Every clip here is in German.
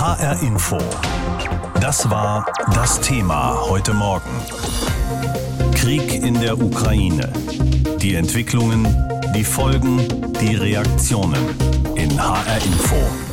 HR Info. Das war das Thema heute Morgen. Krieg in der Ukraine. Die Entwicklungen, die Folgen, die Reaktionen in HR Info.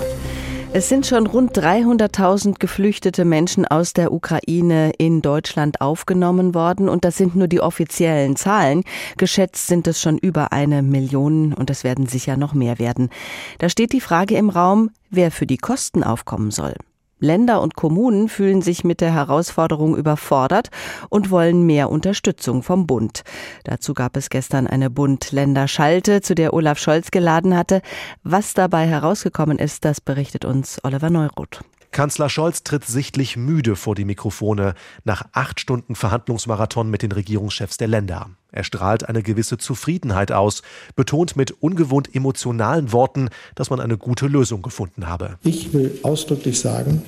Es sind schon rund 300.000 geflüchtete Menschen aus der Ukraine in Deutschland aufgenommen worden und das sind nur die offiziellen Zahlen. Geschätzt sind es schon über eine Million und es werden sicher noch mehr werden. Da steht die Frage im Raum, wer für die Kosten aufkommen soll. Länder und Kommunen fühlen sich mit der Herausforderung überfordert und wollen mehr Unterstützung vom Bund. Dazu gab es gestern eine Bund-Länder-Schalte, zu der Olaf Scholz geladen hatte. Was dabei herausgekommen ist, das berichtet uns Oliver Neuroth. Kanzler Scholz tritt sichtlich müde vor die Mikrofone nach acht Stunden Verhandlungsmarathon mit den Regierungschefs der Länder. Er strahlt eine gewisse Zufriedenheit aus, betont mit ungewohnt emotionalen Worten, dass man eine gute Lösung gefunden habe. Ich will ausdrücklich sagen,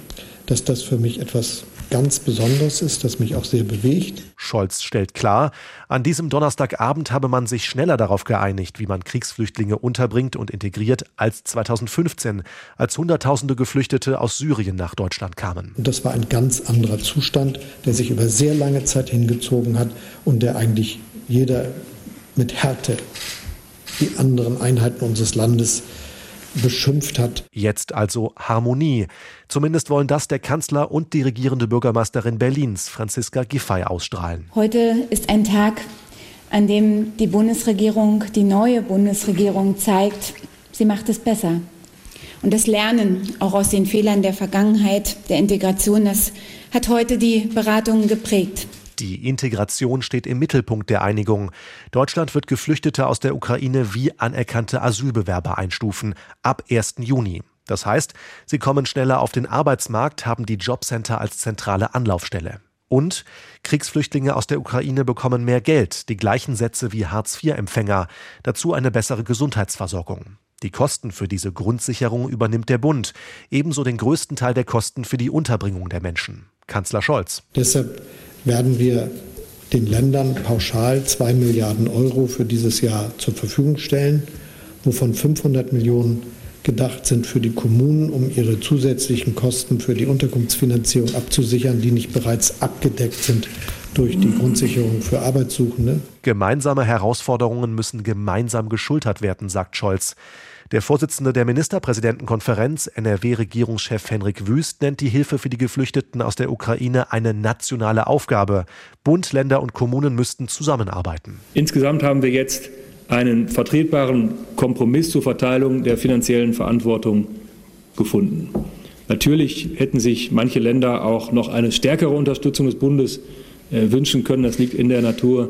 dass das für mich etwas ganz Besonderes ist, das mich auch sehr bewegt. Scholz stellt klar, an diesem Donnerstagabend habe man sich schneller darauf geeinigt, wie man Kriegsflüchtlinge unterbringt und integriert, als 2015, als Hunderttausende Geflüchtete aus Syrien nach Deutschland kamen. Und das war ein ganz anderer Zustand, der sich über sehr lange Zeit hingezogen hat und der eigentlich jeder mit Härte die anderen Einheiten unseres Landes beschimpft hat. Jetzt also Harmonie. Zumindest wollen das der Kanzler und die regierende Bürgermeisterin Berlins, Franziska Giffey, ausstrahlen. Heute ist ein Tag, an dem die Bundesregierung, die neue Bundesregierung zeigt, sie macht es besser. Und das Lernen auch aus den Fehlern der Vergangenheit, der Integration, das hat heute die Beratungen geprägt. Die Integration steht im Mittelpunkt der Einigung. Deutschland wird Geflüchtete aus der Ukraine wie anerkannte Asylbewerber einstufen, ab 1. Juni. Das heißt, sie kommen schneller auf den Arbeitsmarkt, haben die Jobcenter als zentrale Anlaufstelle. Und Kriegsflüchtlinge aus der Ukraine bekommen mehr Geld, die gleichen Sätze wie Hartz-IV-Empfänger, dazu eine bessere Gesundheitsversorgung. Die Kosten für diese Grundsicherung übernimmt der Bund, ebenso den größten Teil der Kosten für die Unterbringung der Menschen. Kanzler Scholz. Deshalb werden wir den Ländern pauschal zwei Milliarden Euro für dieses Jahr zur Verfügung stellen, wovon 500 Millionen gedacht sind für die Kommunen, um ihre zusätzlichen Kosten für die Unterkunftsfinanzierung abzusichern, die nicht bereits abgedeckt sind durch die Grundsicherung für Arbeitssuchende. Gemeinsame Herausforderungen müssen gemeinsam geschultert werden, sagt Scholz. Der Vorsitzende der Ministerpräsidentenkonferenz, NRW-Regierungschef Henrik Wüst, nennt die Hilfe für die Geflüchteten aus der Ukraine eine nationale Aufgabe. Bund, Länder und Kommunen müssten zusammenarbeiten. Insgesamt haben wir jetzt einen vertretbaren Kompromiss zur Verteilung der finanziellen Verantwortung gefunden. Natürlich hätten sich manche Länder auch noch eine stärkere Unterstützung des Bundes äh, wünschen können. Das liegt in der Natur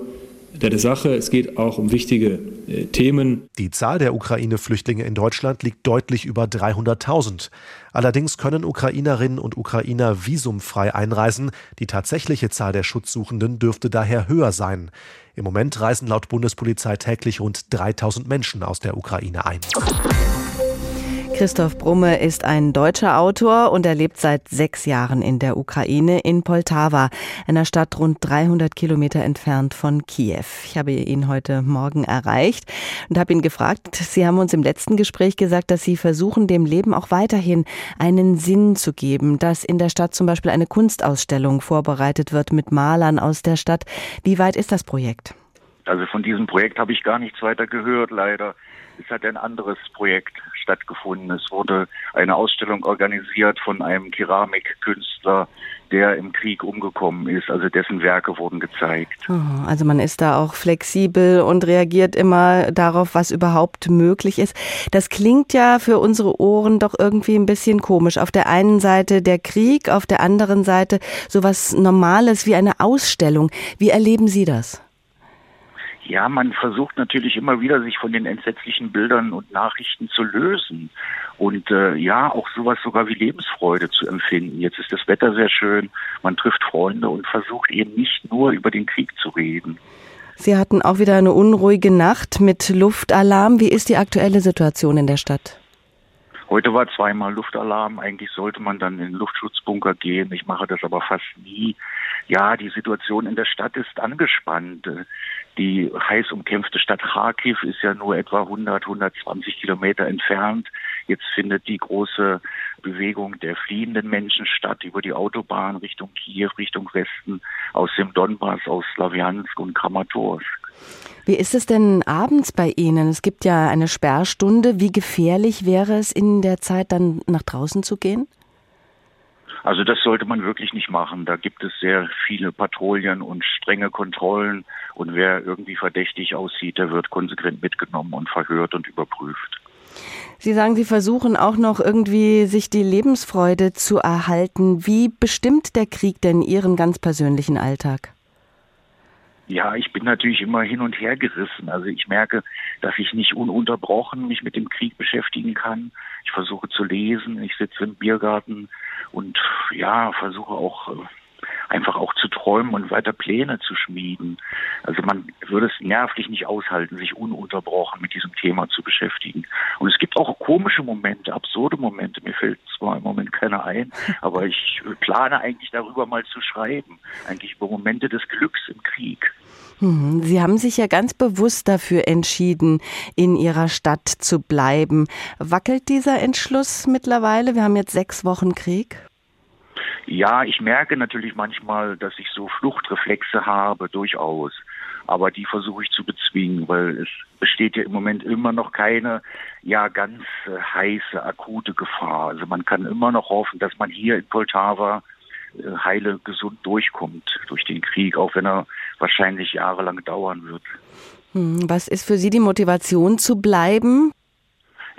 der Sache. Es geht auch um wichtige äh, Themen. Die Zahl der Ukraine-Flüchtlinge in Deutschland liegt deutlich über 300.000. Allerdings können Ukrainerinnen und Ukrainer visumfrei einreisen. Die tatsächliche Zahl der Schutzsuchenden dürfte daher höher sein. Im Moment reisen laut Bundespolizei täglich rund 3000 Menschen aus der Ukraine ein. Christoph Brumme ist ein deutscher Autor und er lebt seit sechs Jahren in der Ukraine in Poltawa, einer Stadt rund 300 Kilometer entfernt von Kiew. Ich habe ihn heute Morgen erreicht und habe ihn gefragt, Sie haben uns im letzten Gespräch gesagt, dass Sie versuchen, dem Leben auch weiterhin einen Sinn zu geben, dass in der Stadt zum Beispiel eine Kunstausstellung vorbereitet wird mit Malern aus der Stadt. Wie weit ist das Projekt? Also von diesem Projekt habe ich gar nichts weiter gehört, leider. Es hat ein anderes Projekt stattgefunden. Es wurde eine Ausstellung organisiert von einem Keramikkünstler, der im Krieg umgekommen ist. Also dessen Werke wurden gezeigt. Also man ist da auch flexibel und reagiert immer darauf, was überhaupt möglich ist. Das klingt ja für unsere Ohren doch irgendwie ein bisschen komisch. Auf der einen Seite der Krieg, auf der anderen Seite sowas Normales wie eine Ausstellung. Wie erleben Sie das? Ja, man versucht natürlich immer wieder, sich von den entsetzlichen Bildern und Nachrichten zu lösen und äh, ja, auch sowas sogar wie Lebensfreude zu empfinden. Jetzt ist das Wetter sehr schön, man trifft Freunde und versucht eben nicht nur über den Krieg zu reden. Sie hatten auch wieder eine unruhige Nacht mit Luftalarm. Wie ist die aktuelle Situation in der Stadt? Heute war zweimal Luftalarm. Eigentlich sollte man dann in den Luftschutzbunker gehen. Ich mache das aber fast nie. Ja, die Situation in der Stadt ist angespannt Die heiß umkämpfte Stadt Kharkiv ist ja nur etwa 100, 120 Kilometer entfernt. Jetzt findet die große Bewegung der fliehenden Menschen statt über die Autobahn Richtung Kiew, Richtung Westen, aus dem Donbass, aus Slawiansk und Kramatorsk. Wie ist es denn abends bei Ihnen? Es gibt ja eine Sperrstunde. Wie gefährlich wäre es in der Zeit dann nach draußen zu gehen? Also das sollte man wirklich nicht machen. Da gibt es sehr viele Patrouillen und strenge Kontrollen. Und wer irgendwie verdächtig aussieht, der wird konsequent mitgenommen und verhört und überprüft. Sie sagen, Sie versuchen auch noch irgendwie sich die Lebensfreude zu erhalten. Wie bestimmt der Krieg denn Ihren ganz persönlichen Alltag? Ja, ich bin natürlich immer hin und her gerissen. Also ich merke, dass ich nicht ununterbrochen mich mit dem Krieg beschäftigen kann. Ich versuche zu lesen, ich sitze im Biergarten und ja, versuche auch äh, einfach auch zu träumen und weiter Pläne zu schmieden. Also man würde es nervlich nicht aushalten, sich ununterbrochen mit diesem Thema zu beschäftigen. Und es gibt auch komische Momente, absurde Momente. Mir fällt zwar im Moment keiner ein, aber ich plane eigentlich darüber mal zu schreiben. Eigentlich über Momente des Glücks im Krieg. Mhm. Sie haben sich ja ganz bewusst dafür entschieden, in Ihrer Stadt zu bleiben. Wackelt dieser Entschluss mittlerweile? Wir haben jetzt sechs Wochen Krieg. Ja, ich merke natürlich manchmal, dass ich so Fluchtreflexe habe, durchaus. Aber die versuche ich zu bezwingen, weil es besteht ja im Moment immer noch keine, ja, ganz äh, heiße, akute Gefahr. Also man kann immer noch hoffen, dass man hier in Poltava äh, heile, gesund durchkommt durch den Krieg, auch wenn er wahrscheinlich jahrelang dauern wird. Hm, was ist für Sie die Motivation zu bleiben?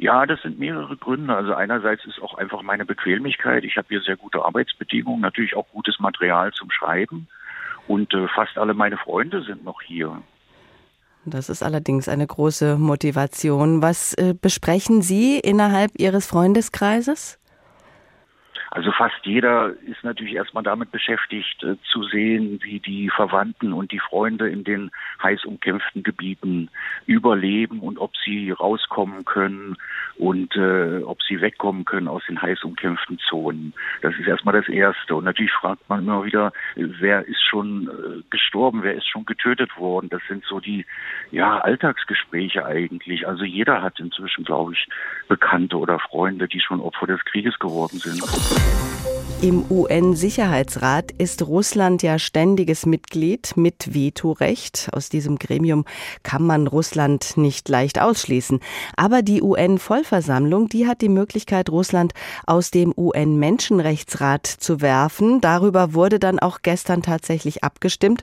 Ja, das sind mehrere Gründe. Also einerseits ist auch einfach meine Bequemlichkeit. Ich habe hier sehr gute Arbeitsbedingungen, natürlich auch gutes Material zum Schreiben. Und äh, fast alle meine Freunde sind noch hier. Das ist allerdings eine große Motivation. Was äh, besprechen Sie innerhalb Ihres Freundeskreises? Also fast jeder ist natürlich erstmal damit beschäftigt, äh, zu sehen, wie die Verwandten und die Freunde in den heiß umkämpften Gebieten überleben und ob sie rauskommen können und äh, ob sie wegkommen können aus den heiß umkämpften Zonen. Das ist erstmal das Erste. Und natürlich fragt man immer wieder, wer ist schon äh, gestorben, wer ist schon getötet worden. Das sind so die ja, Alltagsgespräche eigentlich. Also jeder hat inzwischen, glaube ich, Bekannte oder Freunde, die schon Opfer des Krieges geworden sind. Im UN-Sicherheitsrat ist Russland ja ständiges Mitglied mit Vetorecht. Aus diesem Gremium kann man Russland nicht leicht ausschließen. Aber die UN-Vollversammlung, die hat die Möglichkeit, Russland aus dem UN-Menschenrechtsrat zu werfen. Darüber wurde dann auch gestern tatsächlich abgestimmt.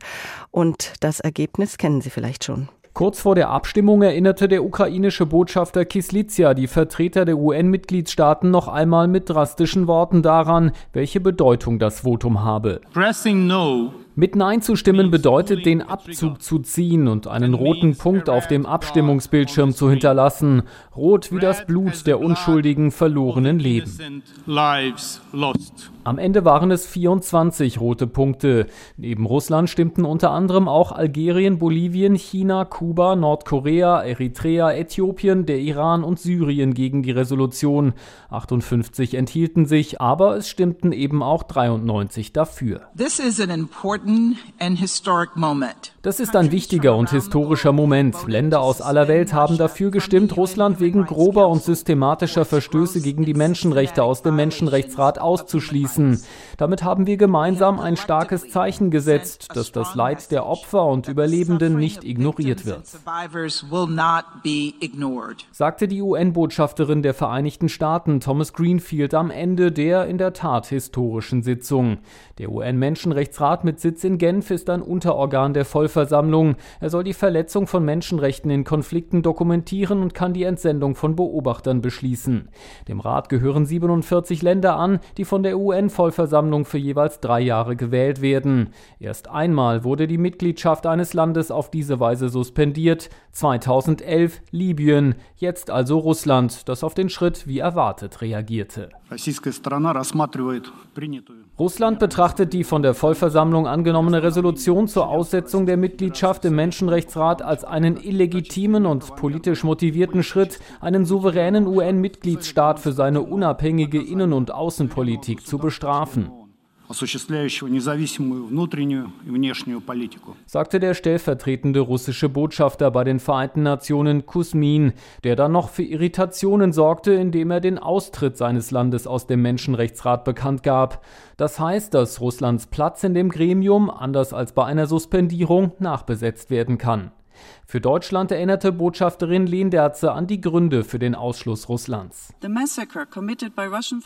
Und das Ergebnis kennen Sie vielleicht schon. Kurz vor der Abstimmung erinnerte der ukrainische Botschafter Kislizia die Vertreter der UN-Mitgliedstaaten noch einmal mit drastischen Worten daran, welche Bedeutung das Votum habe. Pressing no mit Nein zu stimmen bedeutet, den Abzug zu ziehen und einen roten Punkt auf dem Abstimmungsbildschirm zu hinterlassen. Rot wie das Blut der unschuldigen verlorenen Leben. Am Ende waren es 24 rote Punkte. Neben Russland stimmten unter anderem auch Algerien, Bolivien, China, Kuba, Nordkorea, Eritrea, Äthiopien, der Iran und Syrien gegen die Resolution. 58 enthielten sich, aber es stimmten eben auch 93 dafür. This is an important das ist ein wichtiger und historischer Moment. Länder aus aller Welt haben dafür gestimmt, Russland wegen grober und systematischer Verstöße gegen die Menschenrechte aus dem Menschenrechtsrat auszuschließen. Damit haben wir gemeinsam ein starkes Zeichen gesetzt, dass das Leid der Opfer und Überlebenden nicht ignoriert wird. Sagte die UN-Botschafterin der Vereinigten Staaten Thomas Greenfield am Ende der in der Tat historischen Sitzung. Der UN-Menschenrechtsrat mit Sitz in Genf ist ein Unterorgan der Vollversammlung. Er soll die Verletzung von Menschenrechten in Konflikten dokumentieren und kann die Entsendung von Beobachtern beschließen. Dem Rat gehören 47 Länder an, die von der UN-Vollversammlung für jeweils drei Jahre gewählt werden. Erst einmal wurde die Mitgliedschaft eines Landes auf diese Weise suspendiert. 2011 Libyen, jetzt also Russland, das auf den Schritt wie erwartet reagierte. Russland betrachtet die von der Vollversammlung angenommene Resolution zur Aussetzung der Mitgliedschaft im Menschenrechtsrat als einen illegitimen und politisch motivierten Schritt, einen souveränen UN-Mitgliedsstaat für seine unabhängige Innen- und Außenpolitik zu bestrafen. Sagte der stellvertretende russische Botschafter bei den Vereinten Nationen Kusmin, der dann noch für Irritationen sorgte, indem er den Austritt seines Landes aus dem Menschenrechtsrat bekannt gab. Das heißt, dass Russlands Platz in dem Gremium, anders als bei einer Suspendierung, nachbesetzt werden kann. Für Deutschland erinnerte Botschafterin Lehndерze an die Gründe für den Ausschluss Russlands.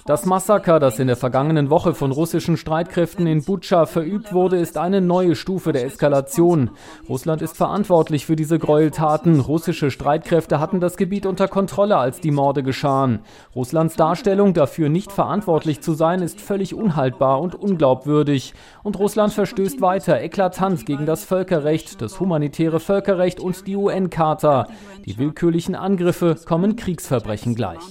Das Massaker, das in der vergangenen Woche von russischen Streitkräften in Butscha verübt wurde, ist eine neue Stufe der Eskalation. Russland ist verantwortlich für diese Gräueltaten. Russische Streitkräfte hatten das Gebiet unter Kontrolle, als die Morde geschahen. Russlands Darstellung, dafür nicht verantwortlich zu sein, ist völlig unhaltbar und unglaubwürdig. Und Russland verstößt weiter eklatant gegen das Völkerrecht, das humanitäre Völkerrecht und und die UN-Charta. Die willkürlichen Angriffe kommen Kriegsverbrechen gleich.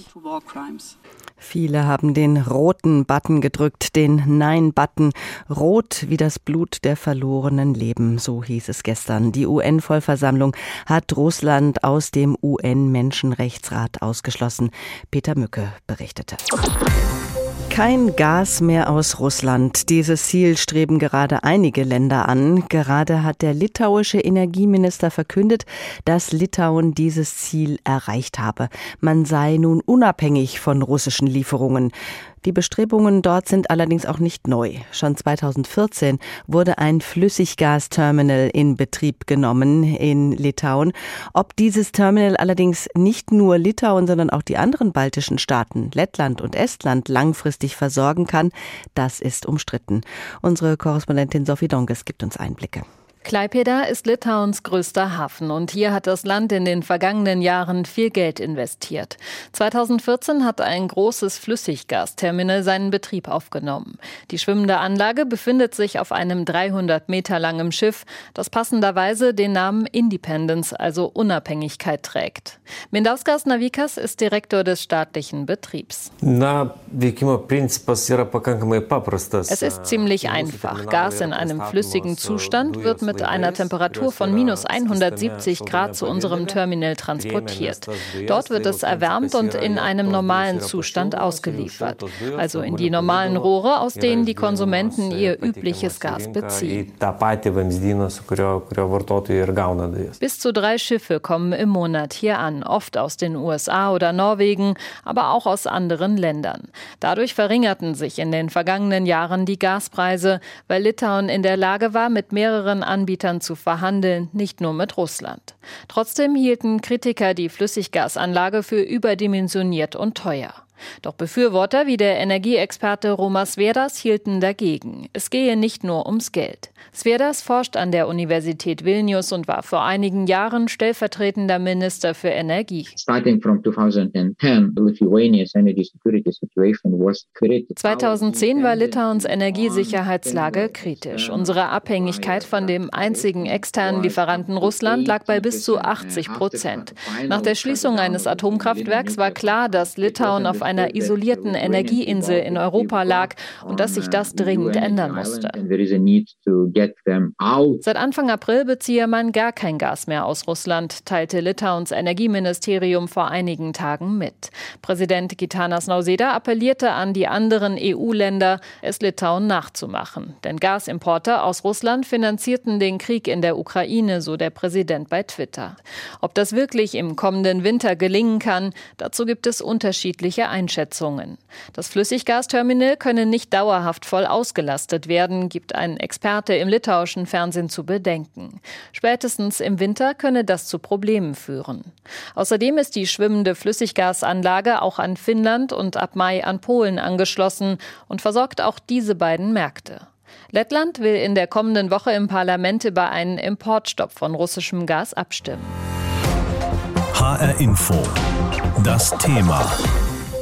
Viele haben den roten Button gedrückt, den Nein-Button. Rot wie das Blut der verlorenen Leben, so hieß es gestern. Die UN-Vollversammlung hat Russland aus dem UN-Menschenrechtsrat ausgeschlossen. Peter Mücke berichtete. Kein Gas mehr aus Russland. Dieses Ziel streben gerade einige Länder an. Gerade hat der litauische Energieminister verkündet, dass Litauen dieses Ziel erreicht habe. Man sei nun unabhängig von russischen Lieferungen. Die Bestrebungen dort sind allerdings auch nicht neu. Schon 2014 wurde ein Flüssiggasterminal in Betrieb genommen in Litauen. Ob dieses Terminal allerdings nicht nur Litauen, sondern auch die anderen baltischen Staaten, Lettland und Estland langfristig versorgen kann, das ist umstritten. Unsere Korrespondentin Sophie Donges gibt uns Einblicke. Klaipeda ist Litauens größter Hafen und hier hat das Land in den vergangenen Jahren viel Geld investiert. 2014 hat ein großes Flüssiggasterminal seinen Betrieb aufgenommen. Die schwimmende Anlage befindet sich auf einem 300 Meter langen Schiff, das passenderweise den Namen Independence, also Unabhängigkeit trägt. Mindauskas Navikas ist Direktor des staatlichen Betriebs. Es ist ziemlich einfach. Gas in einem flüssigen Zustand wird mit mit einer Temperatur von minus 170 Grad zu unserem Terminal transportiert. Dort wird es erwärmt und in einem normalen Zustand ausgeliefert, also in die normalen Rohre, aus denen die Konsumenten ihr übliches Gas beziehen. Bis zu drei Schiffe kommen im Monat hier an, oft aus den USA oder Norwegen, aber auch aus anderen Ländern. Dadurch verringerten sich in den vergangenen Jahren die Gaspreise, weil Litauen in der Lage war, mit mehreren Anbietern Anbietern zu verhandeln, nicht nur mit Russland. Trotzdem hielten Kritiker die Flüssiggasanlage für überdimensioniert und teuer. Doch Befürworter wie der Energieexperte Romas Veras hielten dagegen. Es gehe nicht nur ums Geld. Svedas forscht an der Universität Vilnius und war vor einigen Jahren stellvertretender Minister für Energie. 2010 war Litauens Energiesicherheitslage kritisch. Unsere Abhängigkeit von dem einzigen externen Lieferanten Russland lag bei bis zu 80 Prozent. Nach der Schließung eines Atomkraftwerks war klar, dass Litauen auf einer isolierten Energieinsel in Europa lag und dass sich das dringend ändern musste. Seit Anfang April beziehe man gar kein Gas mehr aus Russland, teilte Litauens Energieministerium vor einigen Tagen mit. Präsident Gitanas Nauseda appellierte an die anderen EU-Länder, es Litauen nachzumachen. Denn Gasimporte aus Russland finanzierten den Krieg in der Ukraine, so der Präsident bei Twitter. Ob das wirklich im kommenden Winter gelingen kann, dazu gibt es unterschiedliche Einschätzungen. Das Flüssiggasterminal könne nicht dauerhaft voll ausgelastet werden, gibt ein Experte im litauischen Fernsehen zu bedenken. Spätestens im Winter könne das zu Problemen führen. Außerdem ist die schwimmende Flüssiggasanlage auch an Finnland und ab Mai an Polen angeschlossen und versorgt auch diese beiden Märkte. Lettland will in der kommenden Woche im Parlament über einen Importstopp von russischem Gas abstimmen. HR Info. Das Thema.